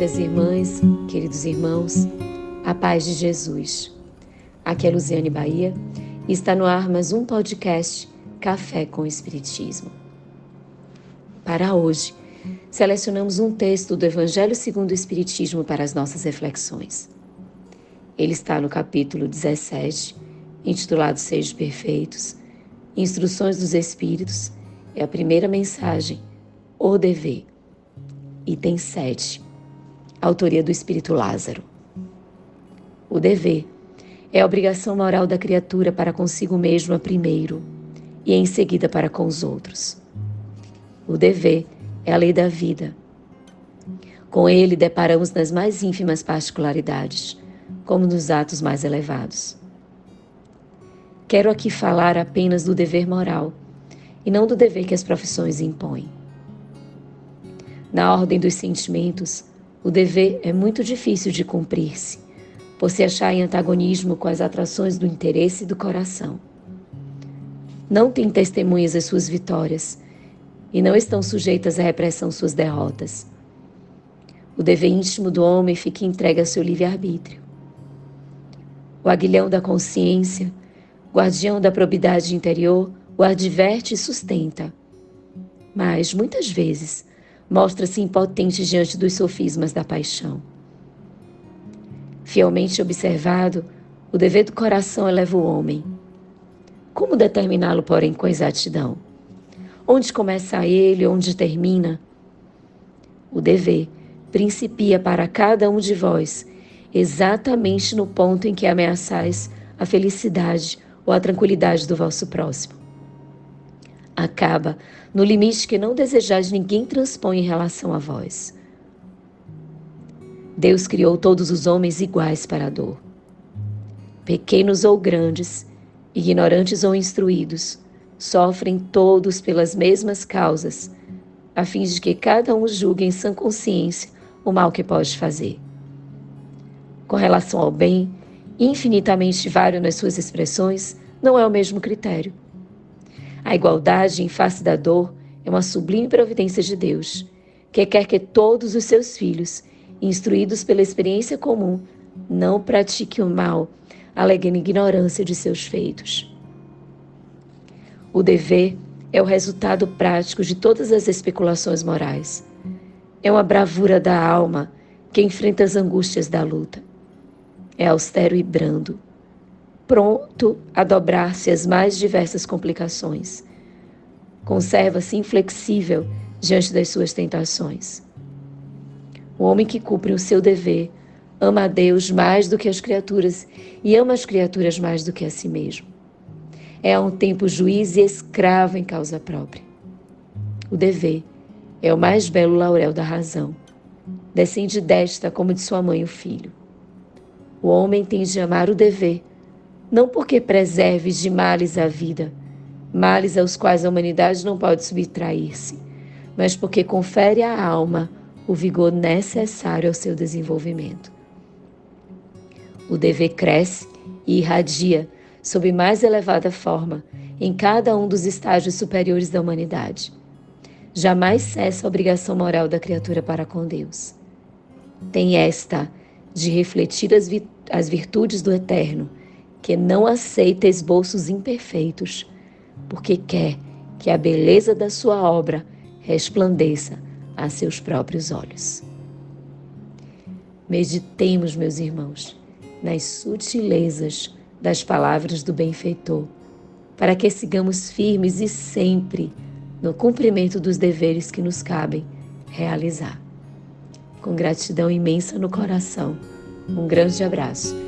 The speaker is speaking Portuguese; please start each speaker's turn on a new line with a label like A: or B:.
A: irmãs, queridos irmãos, a paz de Jesus. Aqui é Luziane Bahia e está no ar mais um podcast Café com Espiritismo. Para hoje, selecionamos um texto do Evangelho segundo o Espiritismo para as nossas reflexões. Ele está no capítulo 17, intitulado Sejos Perfeitos, Instruções dos Espíritos, é a primeira mensagem, O Dever. Item 7 autoria do espírito Lázaro. O dever é a obrigação moral da criatura para consigo mesma primeiro e em seguida para com os outros. O dever é a lei da vida. Com ele deparamos nas mais ínfimas particularidades, como nos atos mais elevados. Quero aqui falar apenas do dever moral e não do dever que as profissões impõem. Na ordem dos sentimentos, o dever é muito difícil de cumprir-se, por se achar em antagonismo com as atrações do interesse e do coração. Não tem testemunhas as suas vitórias e não estão sujeitas à repressão suas derrotas. O dever íntimo do homem fica entregue ao seu livre-arbítrio. O aguilhão da consciência, guardião da probidade interior, o adverte e sustenta. Mas, muitas vezes, mostra-se impotente diante dos sofismas da paixão. Fielmente observado, o dever do coração eleva o homem. Como determiná-lo, porém, com exatidão? Onde começa ele, onde termina? O dever principia para cada um de vós exatamente no ponto em que ameaçais a felicidade ou a tranquilidade do vosso próximo acaba no limite que não desejais ninguém transpõe em relação a vós. Deus criou todos os homens iguais para a dor. Pequenos ou grandes, ignorantes ou instruídos, sofrem todos pelas mesmas causas, a fim de que cada um julgue em sã consciência o mal que pode fazer. Com relação ao bem, infinitamente vário nas suas expressões, não é o mesmo critério. A igualdade em face da dor é uma sublime providência de Deus, que quer que todos os seus filhos, instruídos pela experiência comum, não pratiquem o mal, alegando ignorância de seus feitos. O dever é o resultado prático de todas as especulações morais. É uma bravura da alma que enfrenta as angústias da luta. É austero e brando, pronto a dobrar-se às mais diversas complicações. Conserva-se inflexível diante das suas tentações. O homem que cumpre o seu dever ama a Deus mais do que as criaturas e ama as criaturas mais do que a si mesmo. É a um tempo juiz e escravo em causa própria. O dever é o mais belo laurel da razão. Descende desta como de sua mãe o filho. O homem tem de amar o dever não porque preserve de males a vida, males aos quais a humanidade não pode subtrair-se, mas porque confere à alma o vigor necessário ao seu desenvolvimento. O dever cresce e irradia sob mais elevada forma em cada um dos estágios superiores da humanidade. Jamais cessa a obrigação moral da criatura para com Deus. Tem esta de refletir as, as virtudes do Eterno que não aceita esboços imperfeitos, porque quer que a beleza da sua obra resplandeça a seus próprios olhos. Meditemos, meus irmãos, nas sutilezas das palavras do benfeitor, para que sigamos firmes e sempre no cumprimento dos deveres que nos cabem realizar. Com gratidão imensa no coração, um grande abraço